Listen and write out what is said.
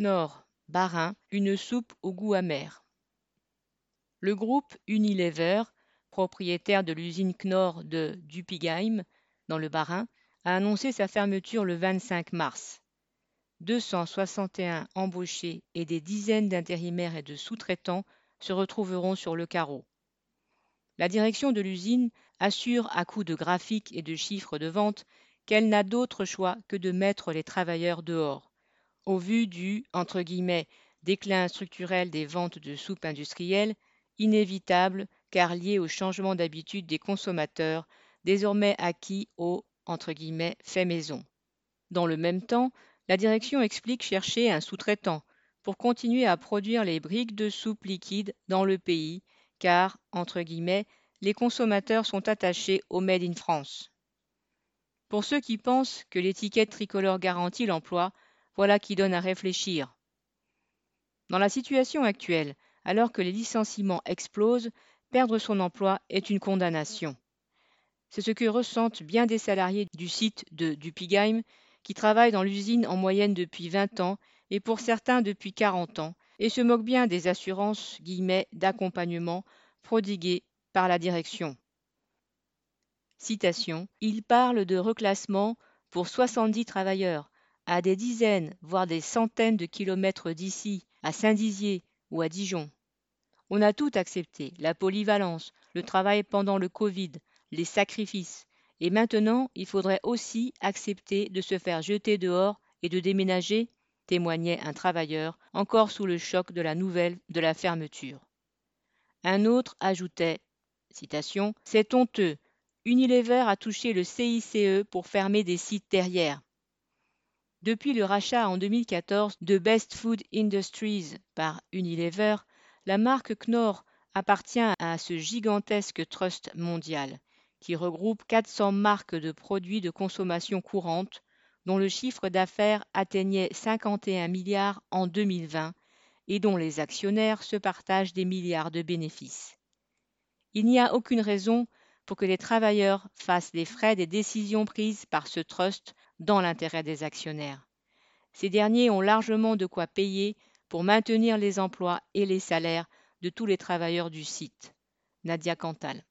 Knorr Bas-Rhin une soupe au goût amer. Le groupe Unilever, propriétaire de l'usine Knorr de Dupigheim, dans le Bas-Rhin, a annoncé sa fermeture le 25 mars. 261 embauchés et des dizaines d'intérimaires et de sous-traitants se retrouveront sur le carreau. La direction de l'usine assure à coup de graphiques et de chiffres de vente qu'elle n'a d'autre choix que de mettre les travailleurs dehors. Au vu du déclin structurel des ventes de soupe industrielle, inévitable car lié au changement d'habitude des consommateurs, désormais acquis au fait maison. Dans le même temps, la direction explique chercher un sous-traitant pour continuer à produire les briques de soupe liquide dans le pays, car, les consommateurs sont attachés au Made in France. Pour ceux qui pensent que l'étiquette tricolore garantit l'emploi, voilà qui donne à réfléchir. Dans la situation actuelle, alors que les licenciements explosent, perdre son emploi est une condamnation. C'est ce que ressentent bien des salariés du site de Dupigheim qui travaillent dans l'usine en moyenne depuis 20 ans et pour certains depuis 40 ans et se moquent bien des assurances d'accompagnement prodiguées par la direction. Citation Il parle de reclassement pour 70 travailleurs à des dizaines, voire des centaines de kilomètres d'ici, à Saint-Dizier ou à Dijon. On a tout accepté, la polyvalence, le travail pendant le Covid, les sacrifices. Et maintenant, il faudrait aussi accepter de se faire jeter dehors et de déménager, témoignait un travailleur, encore sous le choc de la nouvelle de la fermeture. Un autre ajoutait C'est honteux. Unilever a touché le CICE pour fermer des sites derrière. Depuis le rachat en 2014 de Best Food Industries par Unilever, la marque Knorr appartient à ce gigantesque trust mondial qui regroupe 400 marques de produits de consommation courante, dont le chiffre d'affaires atteignait 51 milliards en 2020 et dont les actionnaires se partagent des milliards de bénéfices. Il n'y a aucune raison pour que les travailleurs fassent les frais des décisions prises par ce trust dans l'intérêt des actionnaires. Ces derniers ont largement de quoi payer pour maintenir les emplois et les salaires de tous les travailleurs du site. Nadia Cantal.